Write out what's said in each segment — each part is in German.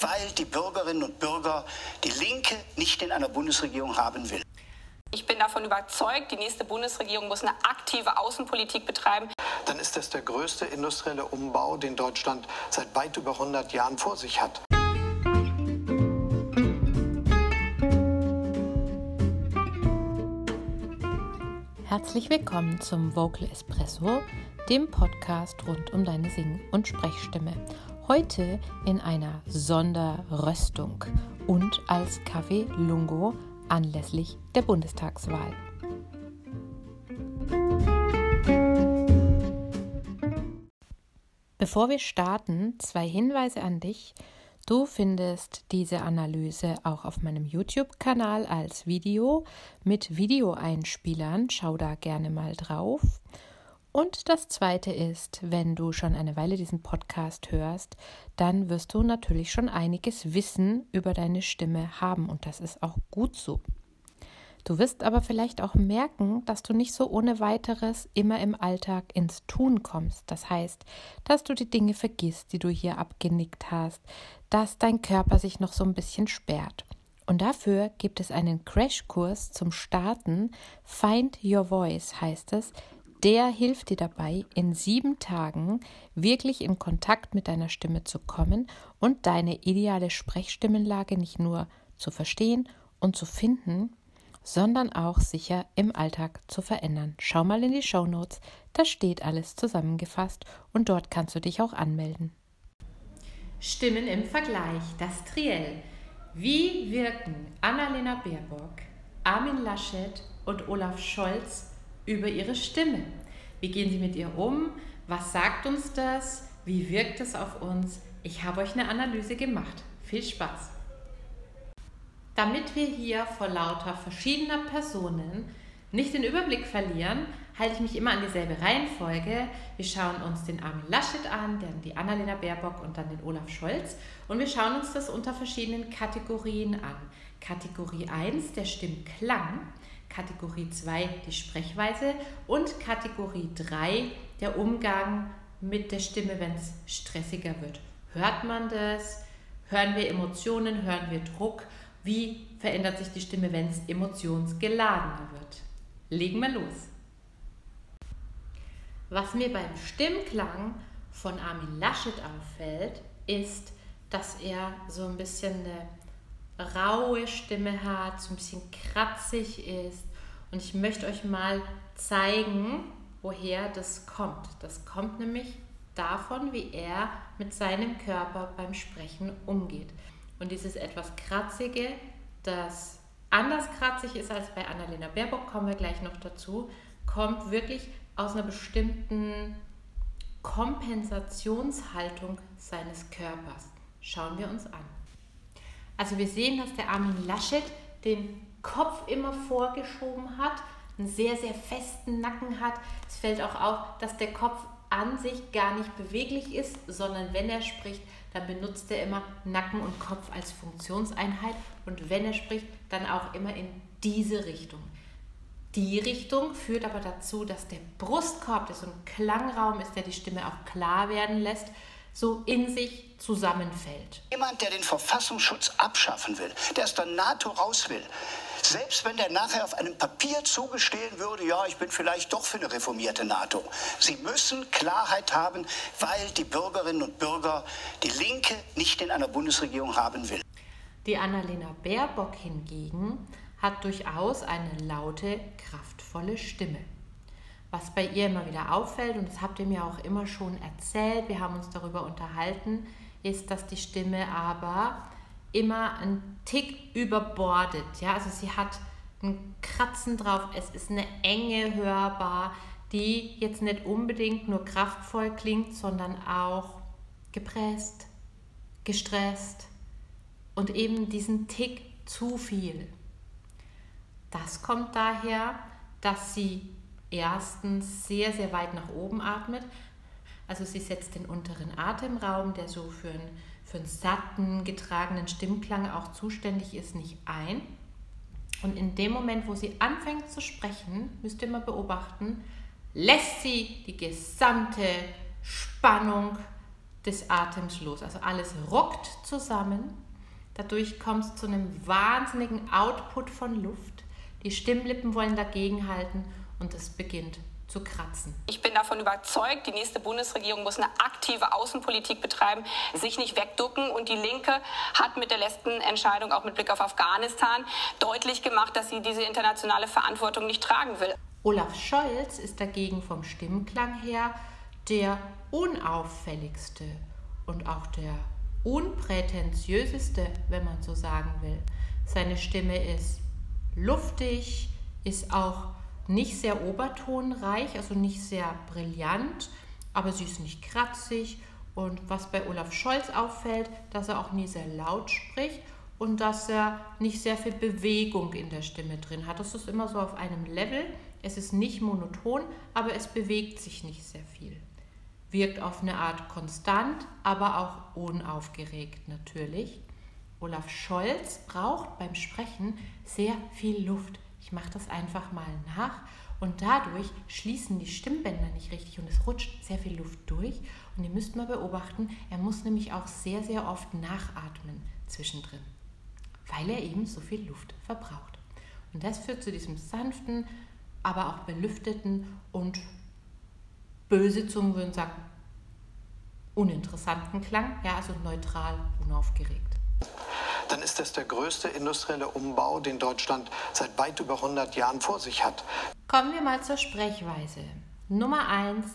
weil die Bürgerinnen und Bürger die Linke nicht in einer Bundesregierung haben will. Ich bin davon überzeugt, die nächste Bundesregierung muss eine aktive Außenpolitik betreiben. Dann ist das der größte industrielle Umbau, den Deutschland seit weit über 100 Jahren vor sich hat. Herzlich willkommen zum Vocal Espresso, dem Podcast rund um deine Sing- und Sprechstimme. Heute in einer Sonderröstung und als Kaffee Lungo anlässlich der Bundestagswahl. Bevor wir starten, zwei Hinweise an dich. Du findest diese Analyse auch auf meinem YouTube-Kanal als Video mit Videoeinspielern. Schau da gerne mal drauf. Und das Zweite ist, wenn du schon eine Weile diesen Podcast hörst, dann wirst du natürlich schon einiges Wissen über deine Stimme haben und das ist auch gut so. Du wirst aber vielleicht auch merken, dass du nicht so ohne weiteres immer im Alltag ins Tun kommst. Das heißt, dass du die Dinge vergisst, die du hier abgenickt hast, dass dein Körper sich noch so ein bisschen sperrt. Und dafür gibt es einen Crashkurs zum Starten. Find Your Voice heißt es der hilft dir dabei, in sieben Tagen wirklich in Kontakt mit deiner Stimme zu kommen und deine ideale Sprechstimmenlage nicht nur zu verstehen und zu finden, sondern auch sicher im Alltag zu verändern. Schau mal in die Show Notes, da steht alles zusammengefasst und dort kannst du dich auch anmelden. Stimmen im Vergleich, das Triell. Wie wirken Annalena Baerbock, Armin Laschet und Olaf Scholz über ihre Stimme. Wie gehen sie mit ihr um? Was sagt uns das? Wie wirkt es auf uns? Ich habe euch eine Analyse gemacht. Viel Spaß! Damit wir hier vor lauter verschiedener Personen nicht den Überblick verlieren, halte ich mich immer an dieselbe Reihenfolge. Wir schauen uns den Armin Laschet an, dann die Annalena Baerbock und dann den Olaf Scholz. Und wir schauen uns das unter verschiedenen Kategorien an. Kategorie 1, der Stimmklang. Kategorie 2 die Sprechweise und Kategorie 3 der Umgang mit der Stimme, wenn es stressiger wird. Hört man das? Hören wir Emotionen? Hören wir Druck? Wie verändert sich die Stimme, wenn es emotionsgeladener wird? Legen wir los. Was mir beim Stimmklang von Armin Laschet auffällt, ist, dass er so ein bisschen eine raue Stimme hat, so ein bisschen kratzig ist. Und ich möchte euch mal zeigen, woher das kommt. Das kommt nämlich davon, wie er mit seinem Körper beim Sprechen umgeht. Und dieses etwas kratzige, das anders kratzig ist als bei Annalena Baerbock, kommen wir gleich noch dazu, kommt wirklich aus einer bestimmten Kompensationshaltung seines Körpers. Schauen wir uns an. Also wir sehen, dass der Armin Laschet den Kopf immer vorgeschoben hat, einen sehr, sehr festen Nacken hat. Es fällt auch auf, dass der Kopf an sich gar nicht beweglich ist, sondern wenn er spricht, dann benutzt er immer Nacken und Kopf als Funktionseinheit und wenn er spricht, dann auch immer in diese Richtung. Die Richtung führt aber dazu, dass der Brustkorb, der so ein Klangraum ist, der die Stimme auch klar werden lässt, so in sich zusammenfällt. Jemand, der den Verfassungsschutz abschaffen will, der aus der NATO raus will, selbst wenn der nachher auf einem Papier zugestehen würde, ja, ich bin vielleicht doch für eine reformierte NATO. Sie müssen Klarheit haben, weil die Bürgerinnen und Bürger die Linke nicht in einer Bundesregierung haben will. Die Annalena Baerbock hingegen hat durchaus eine laute, kraftvolle Stimme was bei ihr immer wieder auffällt, und das habt ihr mir auch immer schon erzählt, wir haben uns darüber unterhalten, ist, dass die Stimme aber immer einen Tick überbordet. Ja? Also sie hat ein Kratzen drauf, es ist eine Enge hörbar, die jetzt nicht unbedingt nur kraftvoll klingt, sondern auch gepresst, gestresst und eben diesen Tick zu viel. Das kommt daher, dass sie erstens sehr, sehr weit nach oben atmet. Also sie setzt den unteren Atemraum, der so für einen, für einen satten, getragenen Stimmklang auch zuständig ist, nicht ein. Und in dem Moment, wo sie anfängt zu sprechen, müsst ihr mal beobachten, lässt sie die gesamte Spannung des Atems los. Also alles ruckt zusammen. Dadurch kommt es zu einem wahnsinnigen Output von Luft. Die Stimmlippen wollen dagegenhalten und es beginnt zu kratzen. Ich bin davon überzeugt, die nächste Bundesregierung muss eine aktive Außenpolitik betreiben, sich nicht wegducken. Und die Linke hat mit der letzten Entscheidung, auch mit Blick auf Afghanistan, deutlich gemacht, dass sie diese internationale Verantwortung nicht tragen will. Olaf Scholz ist dagegen vom Stimmklang her der unauffälligste und auch der unprätentiöseste, wenn man so sagen will. Seine Stimme ist luftig, ist auch nicht sehr obertonreich, also nicht sehr brillant, aber sie ist nicht kratzig. Und was bei Olaf Scholz auffällt, dass er auch nie sehr laut spricht und dass er nicht sehr viel Bewegung in der Stimme drin hat. Das ist immer so auf einem Level. Es ist nicht monoton, aber es bewegt sich nicht sehr viel. Wirkt auf eine Art konstant, aber auch unaufgeregt natürlich. Olaf Scholz braucht beim Sprechen sehr viel Luft. Ich mache das einfach mal nach und dadurch schließen die Stimmbänder nicht richtig und es rutscht sehr viel Luft durch. Und ihr müsst mal beobachten, er muss nämlich auch sehr, sehr oft nachatmen zwischendrin, weil er eben so viel Luft verbraucht. Und das führt zu diesem sanften, aber auch belüfteten und böse Zungen würden sagen, uninteressanten Klang, ja, also neutral, unaufgeregt dann ist das der größte industrielle Umbau, den Deutschland seit weit über 100 Jahren vor sich hat. Kommen wir mal zur Sprechweise. Nummer 1,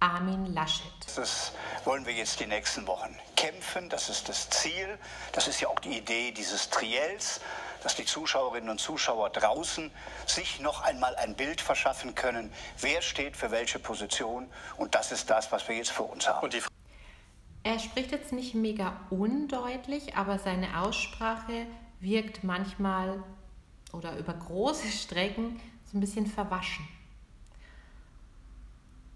Armin Laschet. Das wollen wir jetzt die nächsten Wochen kämpfen. Das ist das Ziel. Das ist ja auch die Idee dieses Triels, dass die Zuschauerinnen und Zuschauer draußen sich noch einmal ein Bild verschaffen können, wer steht für welche Position. Und das ist das, was wir jetzt vor uns haben. Er spricht jetzt nicht mega undeutlich, aber seine Aussprache wirkt manchmal oder über große Strecken so ein bisschen verwaschen.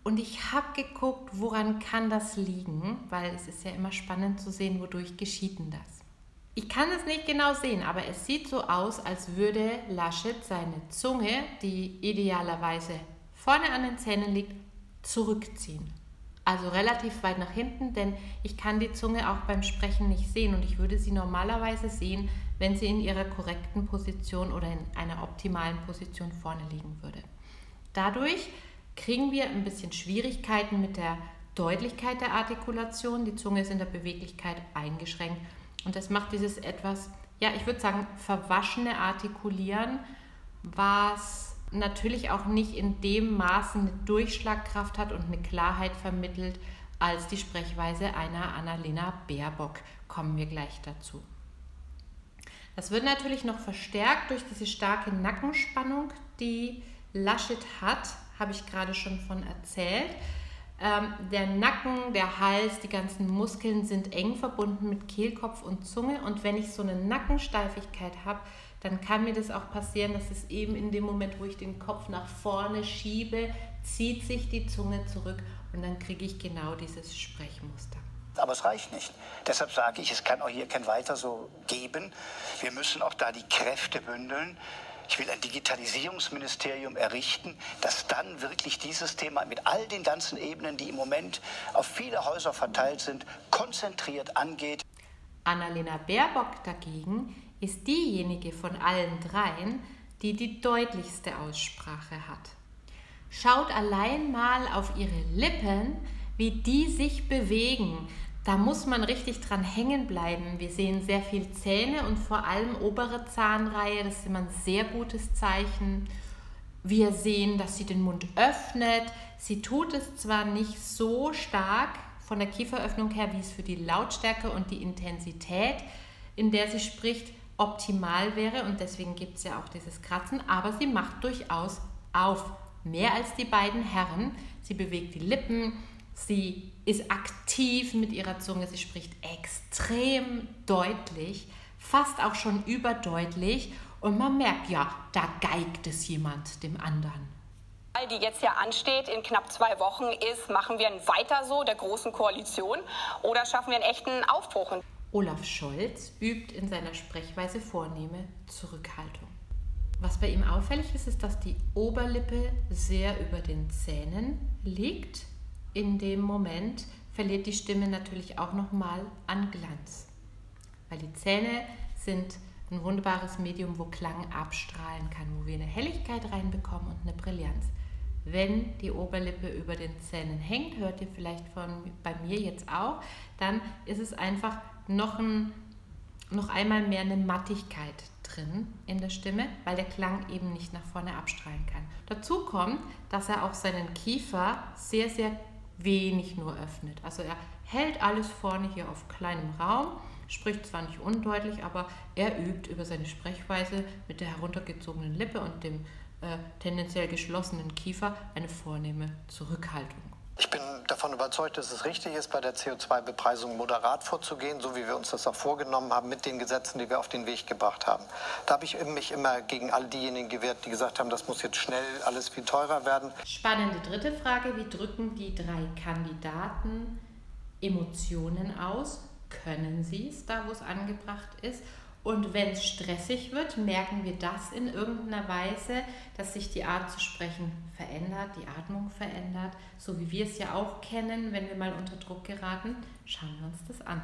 Und ich habe geguckt, woran kann das liegen, weil es ist ja immer spannend zu sehen, wodurch geschieht denn das. Ich kann es nicht genau sehen, aber es sieht so aus, als würde Laschet seine Zunge, die idealerweise vorne an den Zähnen liegt, zurückziehen. Also relativ weit nach hinten, denn ich kann die Zunge auch beim Sprechen nicht sehen und ich würde sie normalerweise sehen, wenn sie in ihrer korrekten Position oder in einer optimalen Position vorne liegen würde. Dadurch kriegen wir ein bisschen Schwierigkeiten mit der Deutlichkeit der Artikulation. Die Zunge ist in der Beweglichkeit eingeschränkt und das macht dieses etwas, ja, ich würde sagen, verwaschene Artikulieren, was natürlich auch nicht in dem Maße eine Durchschlagkraft hat und eine Klarheit vermittelt als die Sprechweise einer Annalena Baerbock. Kommen wir gleich dazu. Das wird natürlich noch verstärkt durch diese starke Nackenspannung, die Laschet hat, habe ich gerade schon von erzählt. Ähm, der Nacken, der Hals, die ganzen Muskeln sind eng verbunden mit Kehlkopf und Zunge. Und wenn ich so eine Nackensteifigkeit habe, dann kann mir das auch passieren, dass es eben in dem Moment, wo ich den Kopf nach vorne schiebe, zieht sich die Zunge zurück und dann kriege ich genau dieses Sprechmuster. Aber es reicht nicht. Deshalb sage ich, es kann auch hier kein weiter so geben. Wir müssen auch da die Kräfte bündeln. Ich will ein Digitalisierungsministerium errichten, das dann wirklich dieses Thema mit all den ganzen Ebenen, die im Moment auf viele Häuser verteilt sind, konzentriert angeht. Annalena Baerbock dagegen ist diejenige von allen dreien, die die deutlichste Aussprache hat. Schaut allein mal auf ihre Lippen, wie die sich bewegen. Da muss man richtig dran hängen bleiben. Wir sehen sehr viel Zähne und vor allem obere Zahnreihe. Das ist immer ein sehr gutes Zeichen. Wir sehen, dass sie den Mund öffnet. Sie tut es zwar nicht so stark von der Kieferöffnung her, wie es für die Lautstärke und die Intensität, in der sie spricht, optimal wäre und deswegen gibt es ja auch dieses Kratzen, aber sie macht durchaus auf. Mehr als die beiden Herren. Sie bewegt die Lippen, sie ist aktiv mit ihrer Zunge, sie spricht extrem deutlich, fast auch schon überdeutlich und man merkt ja, da geigt es jemand dem anderen die jetzt ja ansteht in knapp zwei Wochen, ist, machen wir ein Weiter so der Großen Koalition oder schaffen wir einen echten Aufbruch? Olaf Scholz übt in seiner Sprechweise vornehme Zurückhaltung. Was bei ihm auffällig ist, ist, dass die Oberlippe sehr über den Zähnen liegt in dem Moment, verliert die Stimme natürlich auch nochmal an Glanz. Weil die Zähne sind ein wunderbares Medium, wo Klang abstrahlen kann, wo wir eine Helligkeit reinbekommen und eine Brillanz. Wenn die Oberlippe über den Zähnen hängt, hört ihr vielleicht von, bei mir jetzt auch, dann ist es einfach noch, ein, noch einmal mehr eine Mattigkeit drin in der Stimme, weil der Klang eben nicht nach vorne abstrahlen kann. Dazu kommt, dass er auch seinen Kiefer sehr, sehr wenig nur öffnet. Also er hält alles vorne hier auf kleinem Raum, spricht zwar nicht undeutlich, aber er übt über seine Sprechweise mit der heruntergezogenen Lippe und dem äh, tendenziell geschlossenen Kiefer eine vornehme Zurückhaltung. Ich bin davon überzeugt, dass es richtig ist, bei der CO2-Bepreisung moderat vorzugehen, so wie wir uns das auch vorgenommen haben mit den Gesetzen, die wir auf den Weg gebracht haben. Da habe ich mich immer gegen all diejenigen gewehrt, die gesagt haben, das muss jetzt schnell alles viel teurer werden. Spannende dritte Frage, wie drücken die drei Kandidaten Emotionen aus? Können sie es da, wo es angebracht ist? Und wenn es stressig wird, merken wir das in irgendeiner Weise, dass sich die Art zu sprechen verändert, die Atmung verändert, so wie wir es ja auch kennen, wenn wir mal unter Druck geraten. Schauen wir uns das an.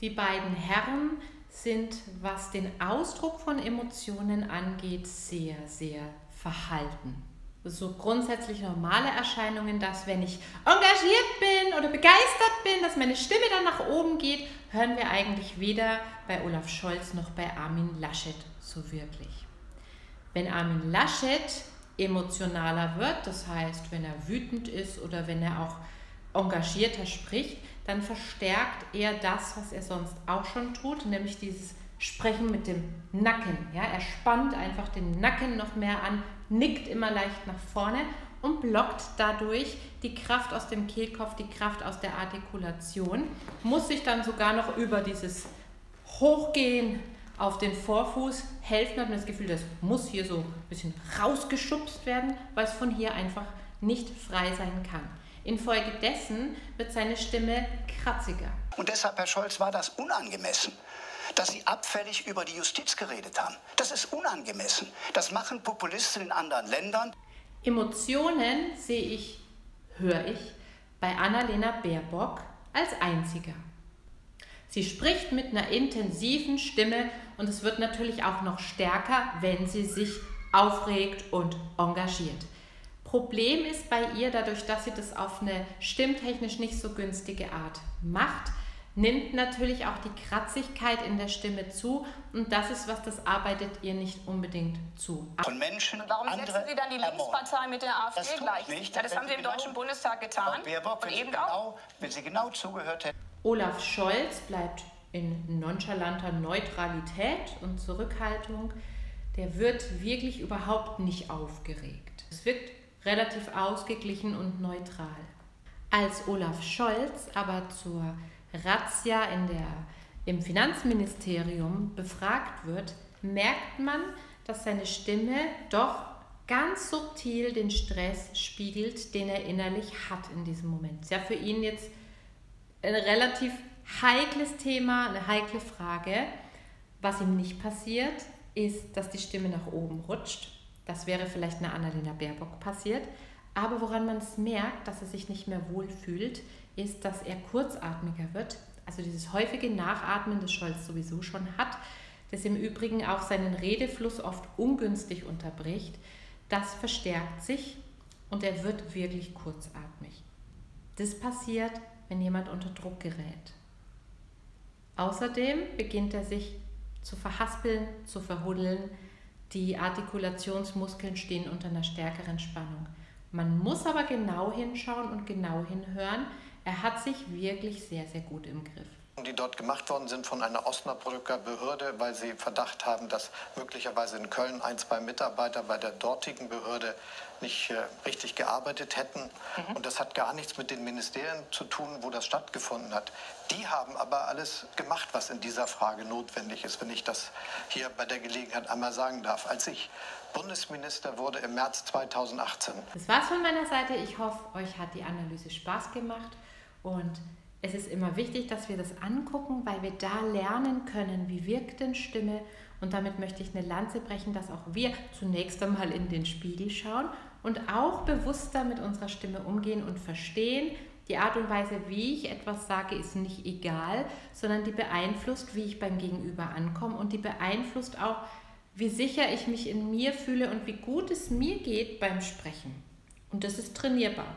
Die beiden Herren sind, was den Ausdruck von Emotionen angeht, sehr, sehr verhalten so grundsätzlich normale Erscheinungen, dass wenn ich engagiert bin oder begeistert bin, dass meine Stimme dann nach oben geht, hören wir eigentlich weder bei Olaf Scholz noch bei Armin Laschet so wirklich. Wenn Armin Laschet emotionaler wird, das heißt, wenn er wütend ist oder wenn er auch engagierter spricht, dann verstärkt er das, was er sonst auch schon tut, nämlich dieses Sprechen mit dem Nacken. Ja, er spannt einfach den Nacken noch mehr an, nickt immer leicht nach vorne und blockt dadurch die Kraft aus dem Kehlkopf, die Kraft aus der Artikulation, muss sich dann sogar noch über dieses Hochgehen auf den Vorfuß helfen, hat man das Gefühl, das muss hier so ein bisschen rausgeschubst werden, weil es von hier einfach nicht frei sein kann. Infolgedessen wird seine Stimme kratziger. Und deshalb, Herr Scholz, war das unangemessen dass sie abfällig über die Justiz geredet haben. Das ist unangemessen. Das machen Populisten in anderen Ländern. Emotionen sehe ich, höre ich bei Annalena Baerbock als einziger. Sie spricht mit einer intensiven Stimme und es wird natürlich auch noch stärker, wenn sie sich aufregt und engagiert. Problem ist bei ihr, dadurch, dass sie das auf eine stimmtechnisch nicht so günstige Art macht, nimmt natürlich auch die Kratzigkeit in der Stimme zu und das ist was, das arbeitet ihr nicht unbedingt zu. Von Menschen Warum setzen Sie dann die Linkspartei mit der AfD das gleich? Nicht, ja, das haben Sie im genau, Deutschen Bundestag getan. Baerbock, wenn, eben genau, wenn Sie genau zugehört hätten. Olaf Scholz bleibt in nonchalanter Neutralität und Zurückhaltung. Der wird wirklich überhaupt nicht aufgeregt. Es wirkt relativ ausgeglichen und neutral. Als Olaf Scholz aber zur Razzia in der, im Finanzministerium befragt wird, merkt man, dass seine Stimme doch ganz subtil den Stress spiegelt, den er innerlich hat in diesem Moment. Ist ja für ihn jetzt ein relativ heikles Thema, eine heikle Frage. Was ihm nicht passiert, ist, dass die Stimme nach oben rutscht. Das wäre vielleicht einer Annalena Baerbock passiert. Aber woran man es merkt, dass er sich nicht mehr wohl fühlt, ist, dass er kurzatmiger wird. Also dieses häufige Nachatmen, das Scholz sowieso schon hat, das im Übrigen auch seinen Redefluss oft ungünstig unterbricht, das verstärkt sich und er wird wirklich kurzatmig. Das passiert, wenn jemand unter Druck gerät. Außerdem beginnt er sich zu verhaspeln, zu verhuddeln. Die Artikulationsmuskeln stehen unter einer stärkeren Spannung. Man muss aber genau hinschauen und genau hinhören, er hat sich wirklich sehr, sehr gut im Griff die dort gemacht worden sind von einer Osnabrücker Behörde, weil sie Verdacht haben, dass möglicherweise in Köln ein, zwei Mitarbeiter bei der dortigen Behörde nicht äh, richtig gearbeitet hätten. Mhm. Und das hat gar nichts mit den Ministerien zu tun, wo das stattgefunden hat. Die haben aber alles gemacht, was in dieser Frage notwendig ist, wenn ich das hier bei der Gelegenheit einmal sagen darf. Als ich Bundesminister wurde im März 2018. Das war's von meiner Seite. Ich hoffe, euch hat die Analyse Spaß gemacht. Und es ist immer wichtig, dass wir das angucken, weil wir da lernen können, wie wirkt denn Stimme. Und damit möchte ich eine Lanze brechen, dass auch wir zunächst einmal in den Spiegel schauen und auch bewusster mit unserer Stimme umgehen und verstehen, Die Art und Weise, wie ich etwas sage, ist nicht egal, sondern die beeinflusst, wie ich beim Gegenüber ankomme und die beeinflusst auch, wie sicher ich mich in mir fühle und wie gut es mir geht beim Sprechen. Und das ist trainierbar.